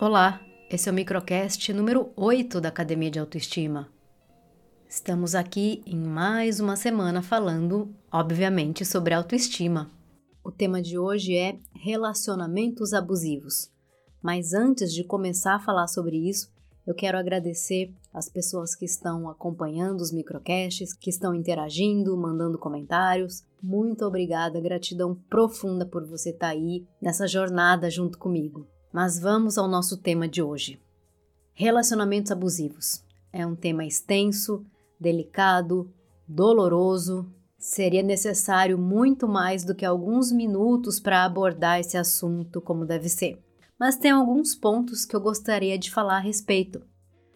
Olá, esse é o microcast número 8 da Academia de Autoestima. Estamos aqui em mais uma semana falando, obviamente, sobre autoestima. O tema de hoje é relacionamentos abusivos. Mas antes de começar a falar sobre isso, eu quero agradecer as pessoas que estão acompanhando os microcasts, que estão interagindo, mandando comentários. Muito obrigada, gratidão profunda por você estar aí nessa jornada junto comigo. Mas vamos ao nosso tema de hoje. Relacionamentos abusivos. É um tema extenso, delicado, doloroso. Seria necessário muito mais do que alguns minutos para abordar esse assunto como deve ser. Mas tem alguns pontos que eu gostaria de falar a respeito.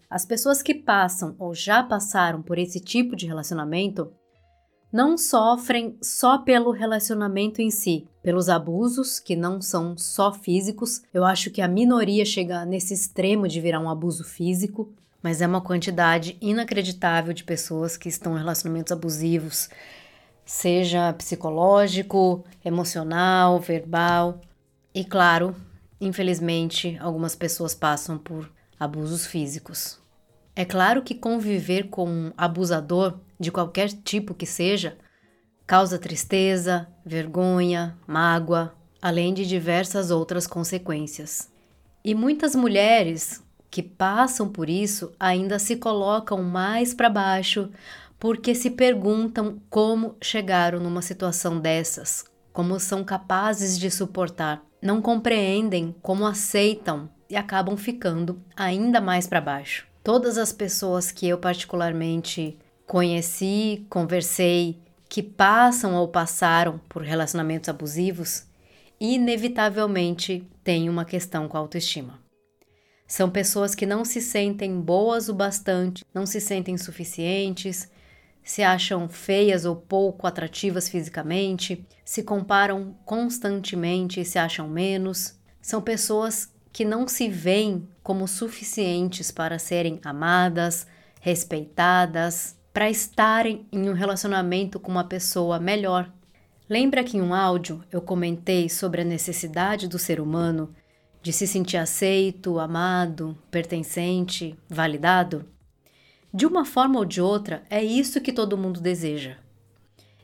As pessoas que passam ou já passaram por esse tipo de relacionamento não sofrem só pelo relacionamento em si, pelos abusos, que não são só físicos. Eu acho que a minoria chega nesse extremo de virar um abuso físico, mas é uma quantidade inacreditável de pessoas que estão em relacionamentos abusivos, seja psicológico, emocional, verbal. E claro, infelizmente, algumas pessoas passam por abusos físicos. É claro que conviver com um abusador, de qualquer tipo que seja, causa tristeza, vergonha, mágoa, além de diversas outras consequências. E muitas mulheres que passam por isso ainda se colocam mais para baixo porque se perguntam como chegaram numa situação dessas, como são capazes de suportar, não compreendem como aceitam e acabam ficando ainda mais para baixo. Todas as pessoas que eu particularmente conheci, conversei, que passam ou passaram por relacionamentos abusivos, inevitavelmente têm uma questão com a autoestima. São pessoas que não se sentem boas o bastante, não se sentem suficientes, se acham feias ou pouco atrativas fisicamente, se comparam constantemente e se acham menos. São pessoas que não se veem como suficientes para serem amadas, respeitadas, para estarem em um relacionamento com uma pessoa melhor. Lembra que em um áudio eu comentei sobre a necessidade do ser humano de se sentir aceito, amado, pertencente, validado? De uma forma ou de outra, é isso que todo mundo deseja.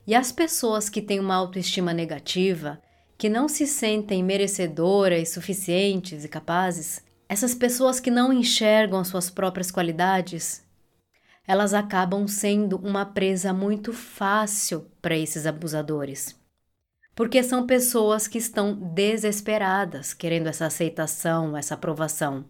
E as pessoas que têm uma autoestima negativa, que não se sentem merecedoras, suficientes e capazes, essas pessoas que não enxergam as suas próprias qualidades, elas acabam sendo uma presa muito fácil para esses abusadores. Porque são pessoas que estão desesperadas, querendo essa aceitação, essa aprovação.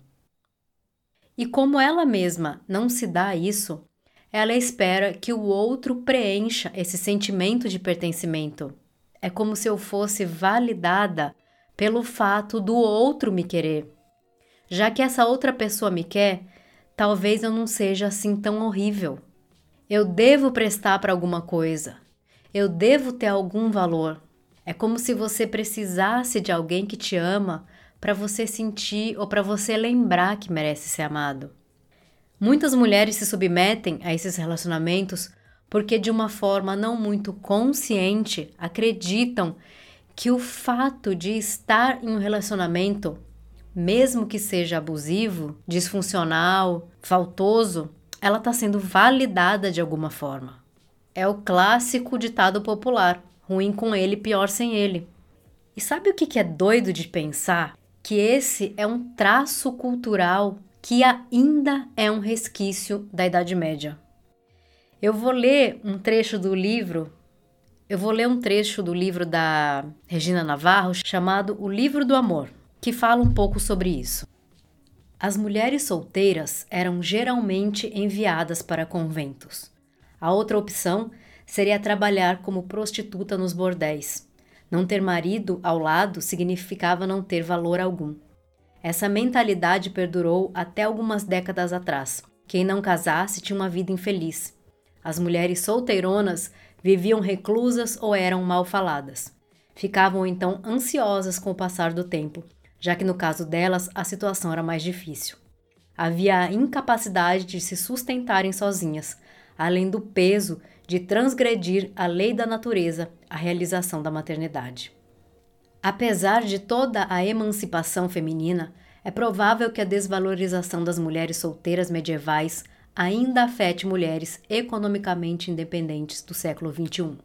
E como ela mesma não se dá isso, ela espera que o outro preencha esse sentimento de pertencimento é como se eu fosse validada pelo fato do outro me querer. Já que essa outra pessoa me quer, talvez eu não seja assim tão horrível. Eu devo prestar para alguma coisa. Eu devo ter algum valor. É como se você precisasse de alguém que te ama para você sentir ou para você lembrar que merece ser amado. Muitas mulheres se submetem a esses relacionamentos porque de uma forma não muito consciente acreditam que o fato de estar em um relacionamento, mesmo que seja abusivo, disfuncional, faltoso, ela está sendo validada de alguma forma. É o clássico ditado popular: ruim com ele, pior sem ele. E sabe o que é doido de pensar? Que esse é um traço cultural que ainda é um resquício da Idade Média. Eu vou ler um trecho do livro, eu vou ler um trecho do livro da Regina Navarro chamado O Livro do Amor, que fala um pouco sobre isso. As mulheres solteiras eram geralmente enviadas para conventos. A outra opção seria trabalhar como prostituta nos bordéis. Não ter marido ao lado significava não ter valor algum. Essa mentalidade perdurou até algumas décadas atrás. Quem não casasse tinha uma vida infeliz. As mulheres solteironas viviam reclusas ou eram mal faladas. Ficavam então ansiosas com o passar do tempo, já que no caso delas a situação era mais difícil. Havia a incapacidade de se sustentarem sozinhas, além do peso de transgredir a lei da natureza, a realização da maternidade. Apesar de toda a emancipação feminina, é provável que a desvalorização das mulheres solteiras medievais ainda afete mulheres economicamente independentes do século XXI.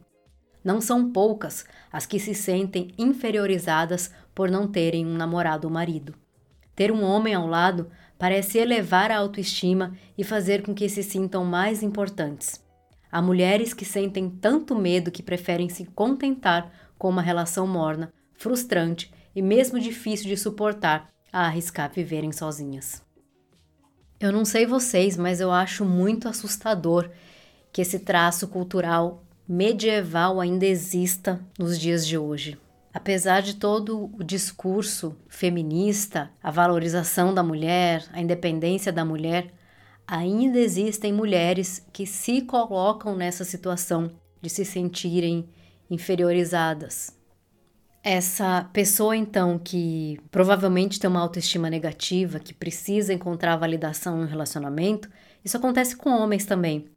Não são poucas as que se sentem inferiorizadas por não terem um namorado ou marido. Ter um homem ao lado parece elevar a autoestima e fazer com que se sintam mais importantes. Há mulheres que sentem tanto medo que preferem se contentar com uma relação morna, frustrante e mesmo difícil de suportar a arriscar viverem sozinhas. Eu não sei vocês, mas eu acho muito assustador que esse traço cultural medieval ainda exista nos dias de hoje. Apesar de todo o discurso feminista, a valorização da mulher, a independência da mulher, ainda existem mulheres que se colocam nessa situação de se sentirem inferiorizadas, essa pessoa, então, que provavelmente tem uma autoestima negativa, que precisa encontrar validação um relacionamento, isso acontece com homens também.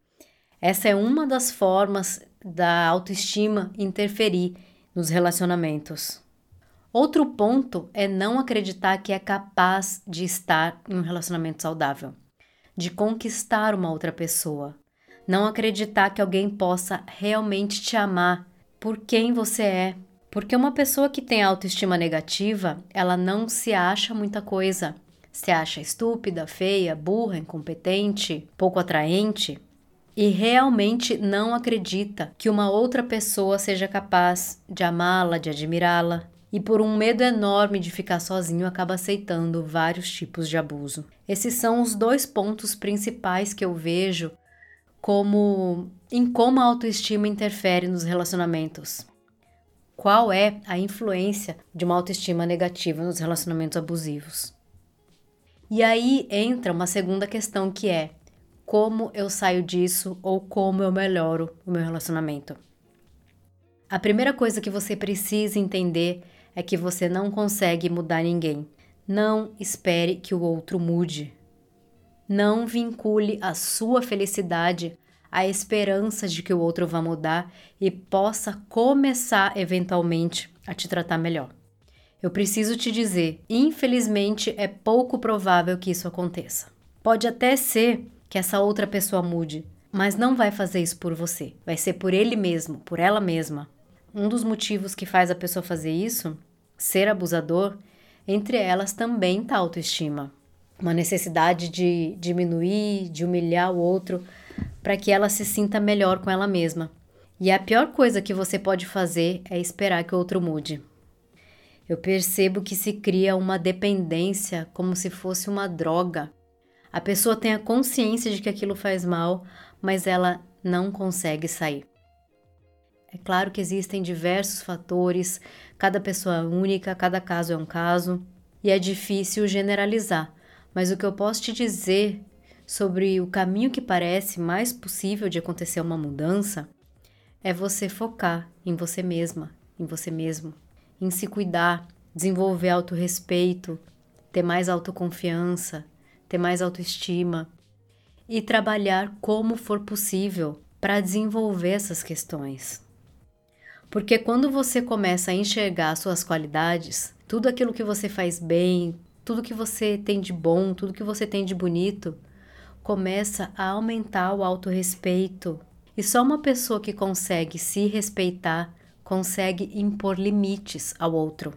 Essa é uma das formas da autoestima interferir nos relacionamentos. Outro ponto é não acreditar que é capaz de estar em um relacionamento saudável, de conquistar uma outra pessoa. Não acreditar que alguém possa realmente te amar por quem você é, porque uma pessoa que tem autoestima negativa, ela não se acha muita coisa. Se acha estúpida, feia, burra, incompetente, pouco atraente e realmente não acredita que uma outra pessoa seja capaz de amá-la, de admirá-la. E por um medo enorme de ficar sozinho, acaba aceitando vários tipos de abuso. Esses são os dois pontos principais que eu vejo como em como a autoestima interfere nos relacionamentos qual é a influência de uma autoestima negativa nos relacionamentos abusivos. E aí entra uma segunda questão que é como eu saio disso ou como eu melhoro o meu relacionamento. A primeira coisa que você precisa entender é que você não consegue mudar ninguém. Não espere que o outro mude. Não vincule a sua felicidade a esperança de que o outro vá mudar e possa começar eventualmente a te tratar melhor. Eu preciso te dizer, infelizmente é pouco provável que isso aconteça. Pode até ser que essa outra pessoa mude, mas não vai fazer isso por você. Vai ser por ele mesmo, por ela mesma. Um dos motivos que faz a pessoa fazer isso, ser abusador, entre elas também está a autoestima. Uma necessidade de diminuir, de humilhar o outro para que ela se sinta melhor com ela mesma. E a pior coisa que você pode fazer é esperar que o outro mude. Eu percebo que se cria uma dependência como se fosse uma droga. A pessoa tem a consciência de que aquilo faz mal, mas ela não consegue sair. É claro que existem diversos fatores, cada pessoa é única, cada caso é um caso, e é difícil generalizar, mas o que eu posso te dizer sobre o caminho que parece mais possível de acontecer uma mudança, é você focar em você mesma, em você mesmo, em se cuidar, desenvolver autorrespeito, ter mais autoconfiança, ter mais autoestima e trabalhar como for possível para desenvolver essas questões. Porque quando você começa a enxergar suas qualidades, tudo aquilo que você faz bem, tudo que você tem de bom, tudo que você tem de bonito, começa a aumentar o autorrespeito. E só uma pessoa que consegue se respeitar consegue impor limites ao outro.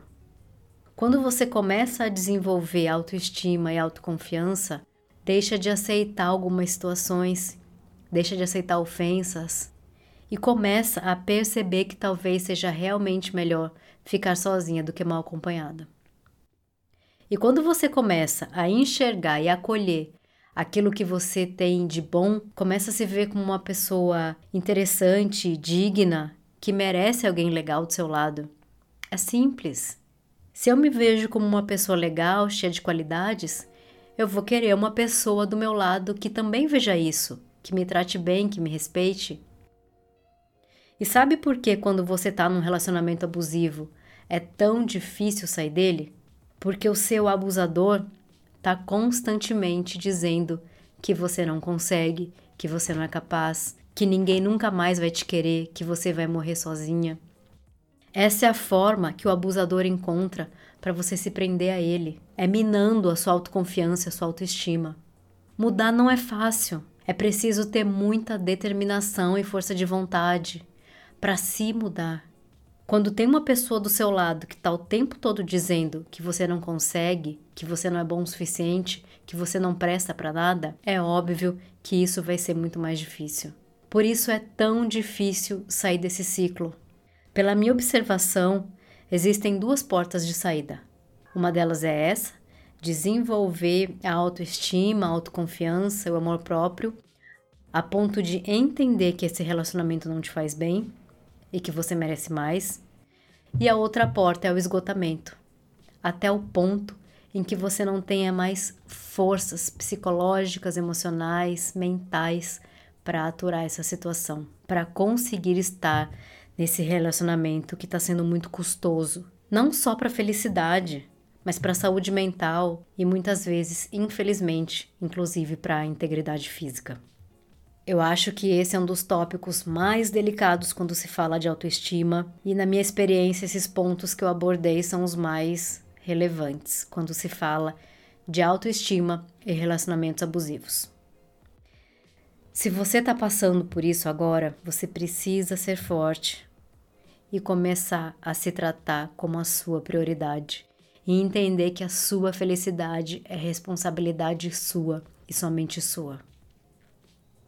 Quando você começa a desenvolver autoestima e autoconfiança, deixa de aceitar algumas situações, deixa de aceitar ofensas e começa a perceber que talvez seja realmente melhor ficar sozinha do que mal acompanhada. E quando você começa a enxergar e acolher aquilo que você tem de bom, começa a se ver como uma pessoa interessante, digna, que merece alguém legal do seu lado. É simples. Se eu me vejo como uma pessoa legal, cheia de qualidades, eu vou querer uma pessoa do meu lado que também veja isso, que me trate bem, que me respeite. E sabe por que quando você está num relacionamento abusivo é tão difícil sair dele? Porque o seu abusador está constantemente dizendo que você não consegue, que você não é capaz, que ninguém nunca mais vai te querer, que você vai morrer sozinha. Essa é a forma que o abusador encontra para você se prender a ele. É minando a sua autoconfiança, a sua autoestima. Mudar não é fácil. É preciso ter muita determinação e força de vontade para se mudar. Quando tem uma pessoa do seu lado que está o tempo todo dizendo que você não consegue, que você não é bom o suficiente, que você não presta para nada, é óbvio que isso vai ser muito mais difícil. Por isso é tão difícil sair desse ciclo. Pela minha observação, existem duas portas de saída. Uma delas é essa, desenvolver a autoestima, a autoconfiança, o amor próprio, a ponto de entender que esse relacionamento não te faz bem e que você merece mais. E a outra porta é o esgotamento, até o ponto em que você não tenha mais forças psicológicas, emocionais, mentais para aturar essa situação, para conseguir estar nesse relacionamento que está sendo muito custoso, não só para a felicidade, mas para a saúde mental e muitas vezes, infelizmente, inclusive para a integridade física. Eu acho que esse é um dos tópicos mais delicados quando se fala de autoestima, e na minha experiência, esses pontos que eu abordei são os mais relevantes quando se fala de autoestima e relacionamentos abusivos. Se você está passando por isso agora, você precisa ser forte e começar a se tratar como a sua prioridade e entender que a sua felicidade é responsabilidade sua e somente sua.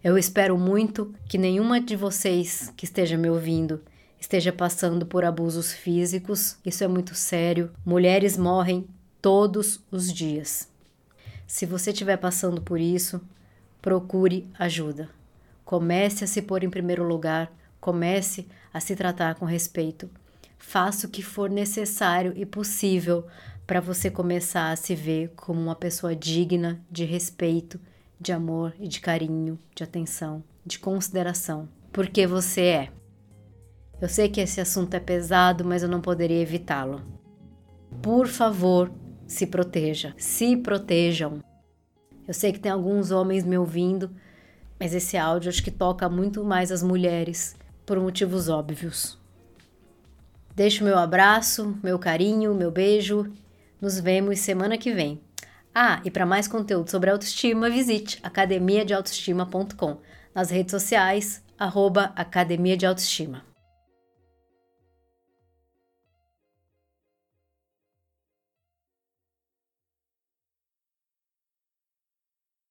Eu espero muito que nenhuma de vocês que esteja me ouvindo esteja passando por abusos físicos. Isso é muito sério. Mulheres morrem todos os dias. Se você estiver passando por isso, procure ajuda. Comece a se pôr em primeiro lugar, comece a se tratar com respeito. Faça o que for necessário e possível para você começar a se ver como uma pessoa digna de respeito de amor e de carinho, de atenção, de consideração, porque você é. Eu sei que esse assunto é pesado, mas eu não poderia evitá-lo. Por favor, se proteja, se protejam. Eu sei que tem alguns homens me ouvindo, mas esse áudio acho que toca muito mais as mulheres, por motivos óbvios. Deixo meu abraço, meu carinho, meu beijo. Nos vemos semana que vem. Ah, e para mais conteúdo sobre autoestima, visite academiadeautoestima.com. Nas redes sociais, arroba Academia de Autoestima.